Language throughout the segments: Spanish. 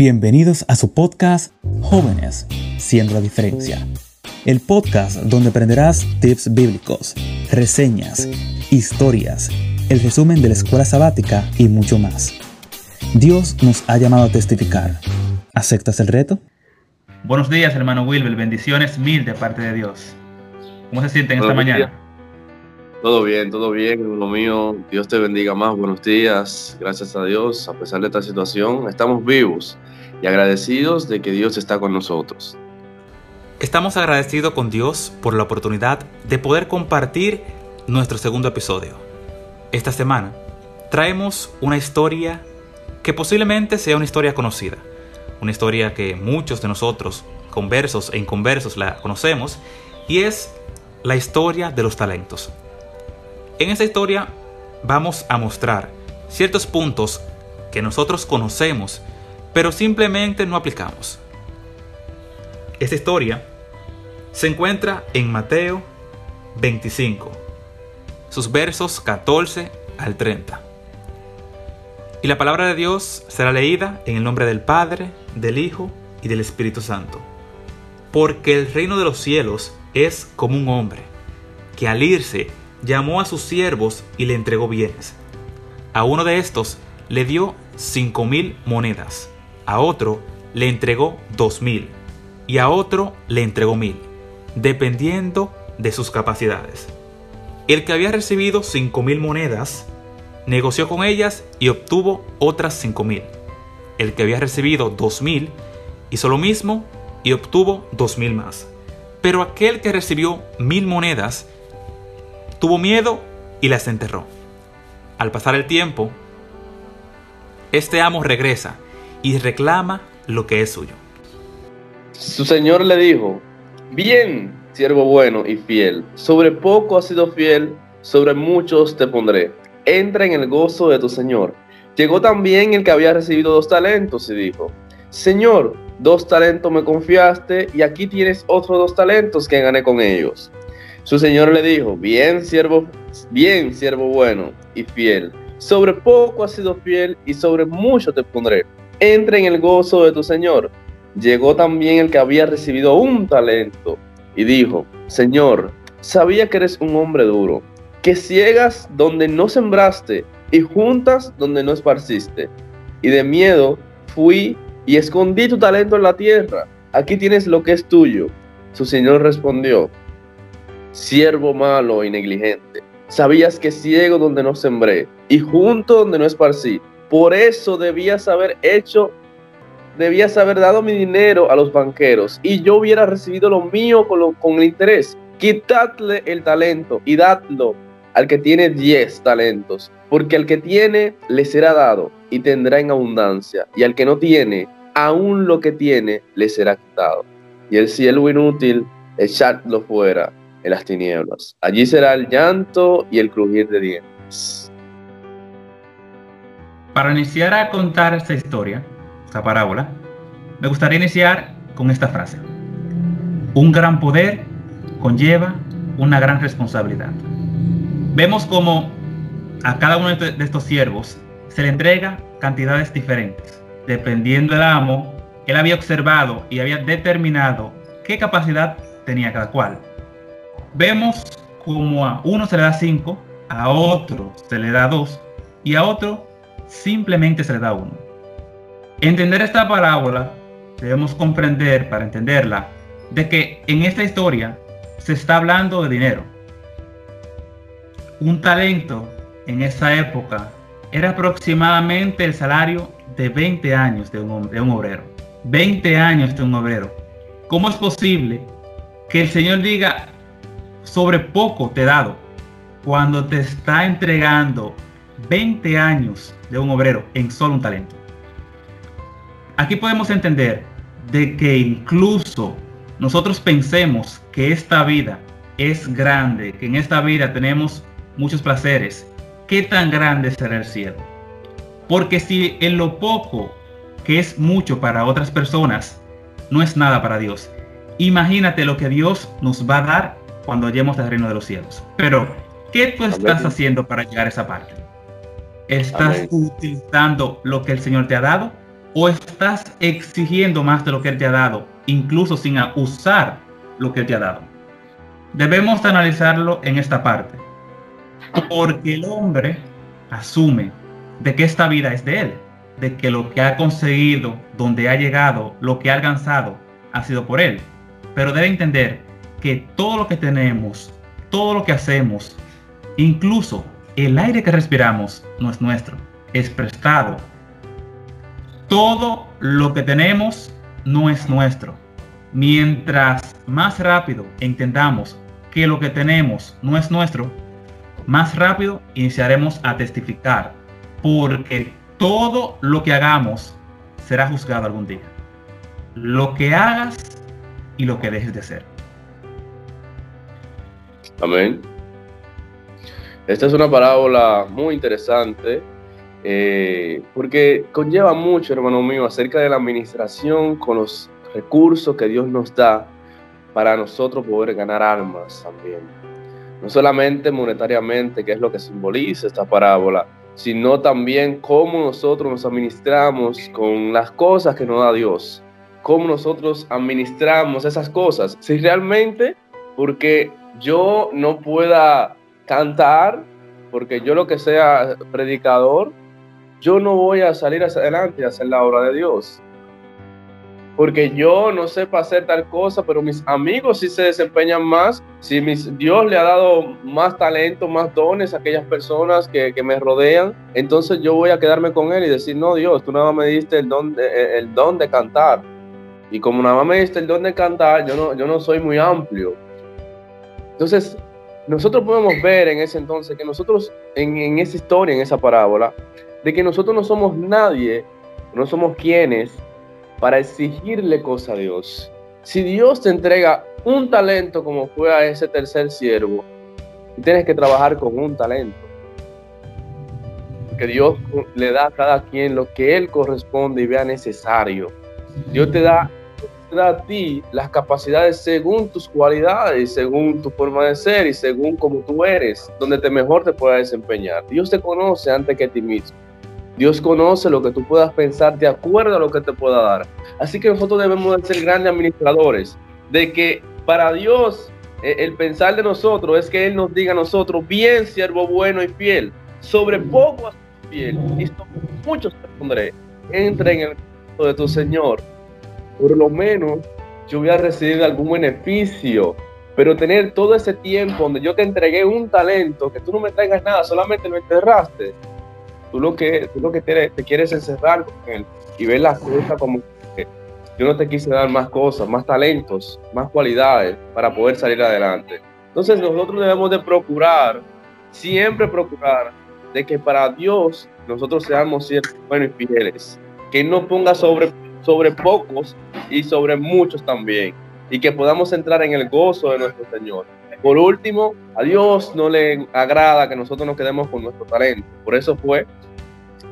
Bienvenidos a su podcast Jóvenes, siendo la diferencia. El podcast donde aprenderás tips bíblicos, reseñas, historias, el resumen de la escuela sabática y mucho más. Dios nos ha llamado a testificar. ¿Aceptas el reto? Buenos días, hermano Wilber. Bendiciones mil de parte de Dios. ¿Cómo se sienten esta mañana? Todo bien, todo bien, lo mío. Dios te bendiga más. Buenos días. Gracias a Dios, a pesar de esta situación, estamos vivos y agradecidos de que Dios está con nosotros. Estamos agradecidos con Dios por la oportunidad de poder compartir nuestro segundo episodio. Esta semana traemos una historia que posiblemente sea una historia conocida, una historia que muchos de nosotros, conversos e inconversos, la conocemos, y es la historia de los talentos. En esta historia vamos a mostrar ciertos puntos que nosotros conocemos, pero simplemente no aplicamos. Esta historia se encuentra en Mateo 25, sus versos 14 al 30. Y la palabra de Dios será leída en el nombre del Padre, del Hijo y del Espíritu Santo. Porque el reino de los cielos es como un hombre, que al irse llamó a sus siervos y le entregó bienes. A uno de estos le dio cinco mil monedas, a otro le entregó dos mil y a otro le entregó mil, dependiendo de sus capacidades. El que había recibido cinco mil monedas negoció con ellas y obtuvo otras cinco mil. El que había recibido dos mil hizo lo mismo y obtuvo dos mil más. Pero aquel que recibió mil monedas tuvo miedo y las enterró. Al pasar el tiempo, este amo regresa y reclama lo que es suyo. Su señor le dijo, bien, siervo bueno y fiel, sobre poco has sido fiel, sobre muchos te pondré. Entra en el gozo de tu señor. Llegó también el que había recibido dos talentos y dijo, Señor, dos talentos me confiaste y aquí tienes otros dos talentos que gané con ellos. Su señor le dijo, bien siervo, bien siervo bueno y fiel, sobre poco has sido fiel y sobre mucho te pondré. Entra en el gozo de tu señor. Llegó también el que había recibido un talento y dijo, Señor, sabía que eres un hombre duro, que ciegas donde no sembraste y juntas donde no esparciste. Y de miedo fui y escondí tu talento en la tierra. Aquí tienes lo que es tuyo. Su señor respondió, siervo malo y negligente. Sabías que ciego donde no sembré y junto donde no esparcí. Por eso debías haber hecho, debías haber dado mi dinero a los banqueros y yo hubiera recibido lo mío con, el interés. Quitadle el talento y dadlo al que tiene diez talentos, porque al que tiene le será dado y tendrá en abundancia, y al que no tiene, aún lo que tiene le será quitado. Y el cielo inútil, echadlo fuera en las tinieblas. Allí será el llanto y el crujir de dientes. Para iniciar a contar esta historia, esta parábola, me gustaría iniciar con esta frase. Un gran poder conlleva una gran responsabilidad. Vemos como a cada uno de estos siervos se le entrega cantidades diferentes. Dependiendo del amo, él había observado y había determinado qué capacidad tenía cada cual vemos como a uno se le da 5, a otro se le da 2 y a otro simplemente se le da 1. Entender esta parábola debemos comprender para entenderla de que en esta historia se está hablando de dinero. Un talento en esa época era aproximadamente el salario de 20 años de un, un obrero. 20 años de un obrero. ¿Cómo es posible que el Señor diga, sobre poco te he dado. Cuando te está entregando 20 años de un obrero en solo un talento. Aquí podemos entender de que incluso nosotros pensemos que esta vida es grande, que en esta vida tenemos muchos placeres, ¿qué tan grande será el cielo? Porque si en lo poco que es mucho para otras personas, no es nada para Dios, imagínate lo que Dios nos va a dar cuando lleguemos al reino de los cielos. Pero, ¿qué tú estás haciendo para llegar a esa parte? ¿Estás utilizando lo que el Señor te ha dado ¿O estás exigiendo más de lo que Él te ha dado, incluso sin usar lo que Él te ha dado? Debemos analizarlo en esta parte. Porque el hombre asume de que esta vida es de Él, de que lo que ha conseguido, donde ha llegado, lo que ha alcanzado, ha sido por Él. Pero debe entender que todo lo que tenemos, todo lo que hacemos, incluso el aire que respiramos, no es nuestro, es prestado. Todo lo que tenemos no es nuestro. Mientras más rápido entendamos que lo que tenemos no es nuestro, más rápido iniciaremos a testificar, porque todo lo que hagamos será juzgado algún día. Lo que hagas y lo que dejes de hacer. Amén. Esta es una parábola muy interesante eh, porque conlleva mucho, hermano mío, acerca de la administración con los recursos que Dios nos da para nosotros poder ganar almas también. No solamente monetariamente, que es lo que simboliza esta parábola, sino también cómo nosotros nos administramos con las cosas que nos da Dios, cómo nosotros administramos esas cosas. Si realmente, porque yo no pueda cantar, porque yo lo que sea predicador, yo no voy a salir hacia adelante y hacer la obra de Dios. Porque yo no sepa hacer tal cosa, pero mis amigos sí se desempeñan más. Si mis, Dios le ha dado más talento, más dones a aquellas personas que, me rodean, entonces yo voy a quedarme con Él y decir, no, Dios, tú nada me diste el don de, el don de cantar. Y como nada me diste el don de cantar, yo no, yo no soy muy amplio. Entonces, nosotros podemos ver en ese entonces que nosotros, en, esa historia, en esa parábola, de que nosotros no somos nadie, no somos quienes para exigirle cosas a Dios. Si Dios te entrega un talento como fue a ese tercer siervo, tienes que trabajar con un talento. Porque Dios le da a cada quien lo que Él corresponde y vea necesario. Dios te da a ti las capacidades según tus cualidades, según tu forma de ser y según como tú eres, donde te mejor te puedas desempeñar. Dios te conoce antes que a ti mismo. Dios conoce lo que tú puedas pensar de acuerdo a lo que te pueda dar. Así que nosotros debemos de ser grandes administradores, de que para Dios eh, el pensar de nosotros es que Él nos diga a nosotros, bien siervo bueno y fiel, sobre poco has fiel y sobre muchos te pondré. Entra en el de tu Señor por lo menos yo voy a recibir algún beneficio. Pero tener todo ese tiempo donde yo te entregué un talento, que tú no me traigas nada, solamente lo enterraste. Tú lo que, tú lo que te, quieres encerrar con él y ver las cosas como que yo no te quise dar más cosas, más talentos, más cualidades para poder salir adelante. Entonces nosotros debemos de procurar, siempre procurar, de que para Dios nosotros seamos buenos y fieles. Que no ponga sobre sobre pocos y sobre muchos también, y que podamos entrar en el gozo de nuestro Señor. Por último, a Dios no le agrada que nosotros nos quedemos con nuestro talento. Por eso fue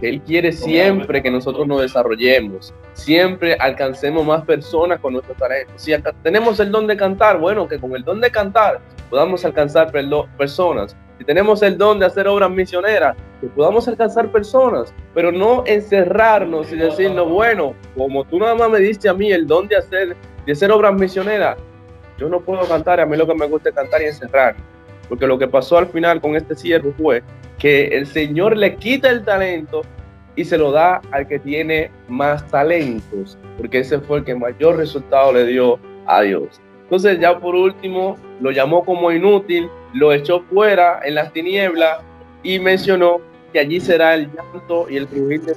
que Él quiere siempre que nosotros nos desarrollemos, siempre alcancemos más personas con nuestro talento. Si tenemos el don de cantar, bueno, que con el don de cantar podamos alcanzar personas si tenemos el don de hacer obras misioneras, que podamos alcanzar personas, pero no encerrarnos y decirnos, bueno, como tú nada más me diste a mí el don de hacer, de hacer obras misioneras, yo no puedo cantar, a mí lo que me gusta es cantar y encerrar. Porque lo que pasó al final con este siervo fue que el Señor le quita el talento y se lo da al que tiene más talentos, porque ese fue el que mayor resultado le dio a Dios. Entonces ya por último lo llamó como inútil, lo echó fuera en las tinieblas y mencionó que allí será el llanto y el crujir de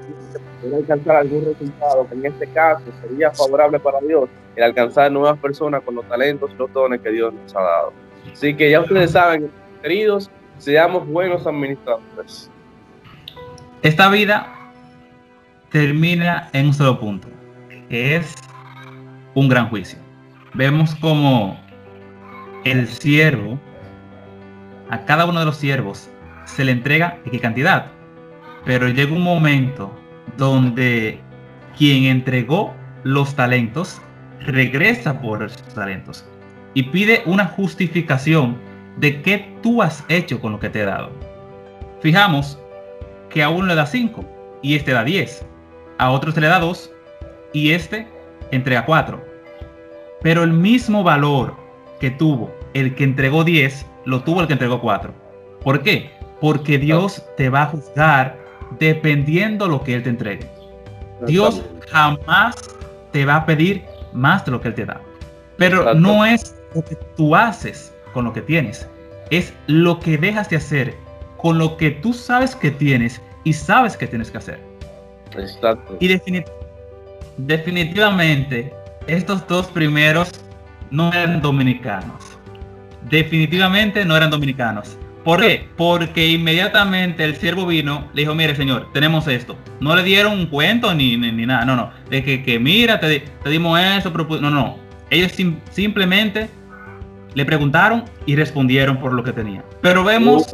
para alcanzar algún resultado, que en este caso sería favorable para Dios, el alcanzar nuevas personas con los talentos y los dones que Dios nos ha dado. Así que ya ustedes saben, queridos, seamos buenos administradores. Esta vida termina en un solo punto, que es un gran juicio vemos como el siervo, a cada uno de los siervos se le entrega qué cantidad, pero llega un momento donde quien entregó los talentos regresa por esos talentos y pide una justificación de qué tú has hecho con lo que te he dado. Fijamos que a uno le da 5 y este da 10. a otro se le da dos y este entrega cuatro. Pero el mismo valor que tuvo el que entregó 10, lo tuvo el que entregó cuatro. ¿Por qué? Porque Dios te va a juzgar dependiendo lo que Él te entregue. Dios jamás te va a pedir más de lo que Él te da. Pero no es lo que tú haces con lo que tienes, es lo que dejas de hacer con lo que tú sabes que tienes y sabes que tienes que hacer. Exacto. Y definitivamente, estos dos primeros no eran dominicanos. Definitivamente no eran dominicanos. ¿Por qué? Porque inmediatamente el siervo vino, le dijo, mire señor, tenemos esto. No le dieron un cuento ni, ni, nada, no, no. De que, que mira, te, te, dimos eso, no, no. Ellos simplemente le preguntaron y respondieron por lo que tenían. Pero vemos...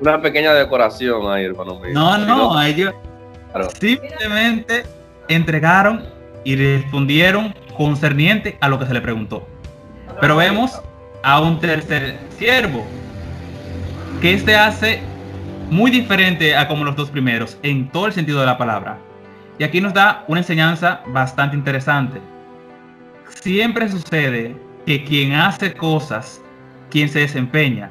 Una pequeña decoración ahí, hermano mío. No, no, ellos simplemente entregaron y respondieron concerniente a lo que se le preguntó. Pero vemos a un tercer siervo que este hace muy diferente a como los dos primeros en todo el sentido de la palabra. Y aquí nos da una enseñanza bastante interesante. Siempre sucede que quien hace cosas, quien se desempeña,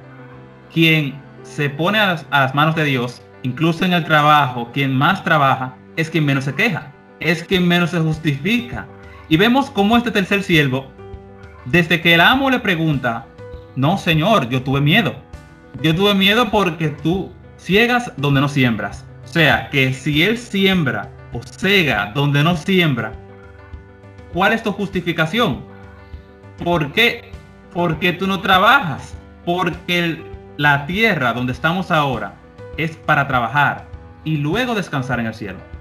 quien se pone a las, manos de Dios, incluso en el trabajo, quien más trabaja, es quien menos se queja, es quien menos se justifica. Y vemos cómo este tercer siervo, desde que el amo le pregunta, no señor, yo tuve miedo, yo tuve miedo porque tú ciegas donde no siembras. O sea, que si él siembra o cega donde no siembra, ¿cuál es tu justificación? ¿Por qué? Porque tú no trabajas. Porque la tierra donde estamos ahora es para trabajar y luego descansar en el cielo.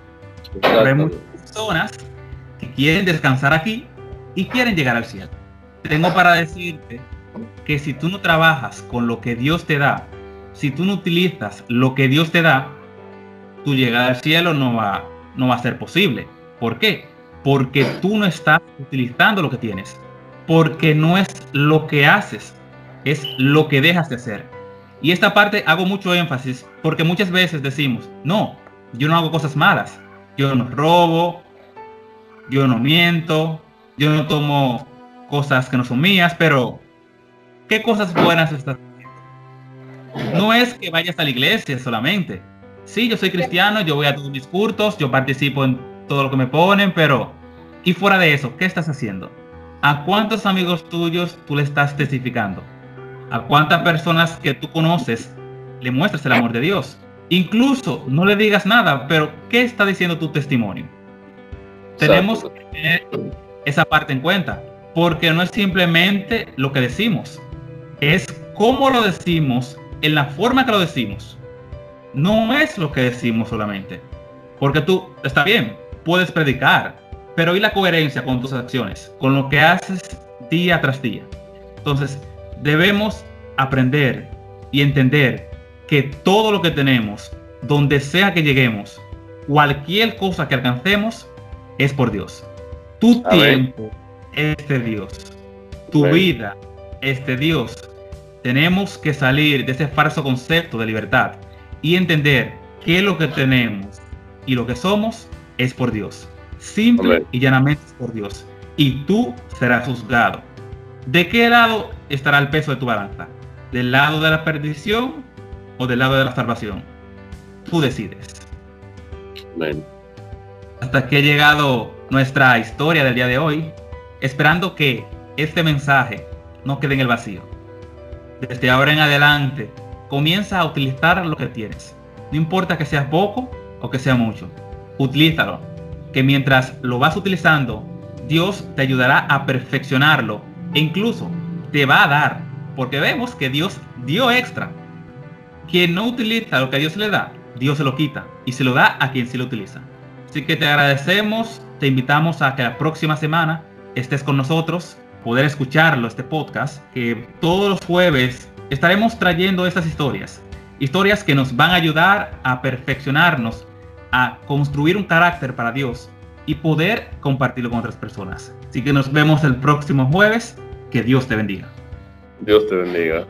Hay muchas personas que quieren descansar aquí y quieren llegar al cielo. Tengo para decirte que si tú no trabajas con lo que Dios te da, si tú no utilizas lo que Dios te da, tu llegada al cielo no va, no va a ser posible. ¿Por qué? Porque tú no estás utilizando lo que tienes. Porque no es lo que haces, es lo que dejas de hacer. Y esta parte hago mucho énfasis porque muchas veces decimos, no, yo no hago cosas malas, yo no robo, yo no miento, yo no tomo cosas que no son mías, pero ¿Qué cosas buenas estás haciendo? No es que vayas a la iglesia solamente. Sí, yo soy cristiano, yo voy a todos mis cultos, yo participo en todo lo que me ponen, pero y fuera de eso, ¿qué estás haciendo? ¿A cuántos amigos tuyos tú le estás testificando? ¿A cuántas personas que tú conoces le muestras el amor de Dios? Incluso no le digas nada, pero ¿qué está diciendo tu testimonio? Tenemos que tener esa parte en cuenta, porque no es simplemente lo que decimos, es cómo lo decimos, en la forma que lo decimos. No es lo que decimos solamente. Porque tú, está bien, puedes predicar, pero ¿y la coherencia con tus acciones? Con lo que haces día tras día. Entonces, debemos aprender y entender que todo lo que tenemos, donde sea que lleguemos, cualquier cosa que alcancemos, es por Dios. Tu tiempo es de Dios. Tu vida este Dios, tenemos que salir de ese falso concepto de libertad y entender que lo que tenemos y lo que somos es por Dios. Simple y llanamente es por Dios. Y tú serás juzgado. ¿De qué lado estará el peso de tu balanza? ¿Del lado de la perdición o del lado de la salvación? Tú decides. Hasta aquí ha llegado nuestra historia del día de hoy, esperando que este mensaje no quede en el vacío. Desde ahora en adelante, comienza a utilizar lo que tienes. No importa que sea poco o que sea mucho. Utilízalo. Que mientras lo vas utilizando, Dios te ayudará a perfeccionarlo e incluso te va a dar. Porque vemos que Dios dio extra. Quien no utiliza lo que Dios le da, Dios se lo quita y se lo da a quien sí lo utiliza. Así que te agradecemos, te invitamos a que la próxima semana estés con nosotros poder escucharlo, este podcast, que todos los jueves estaremos trayendo estas historias. Historias que nos van a ayudar a perfeccionarnos, a construir un carácter para Dios y poder compartirlo con otras personas. Así que nos vemos el próximo jueves. Que Dios te bendiga. Dios te bendiga.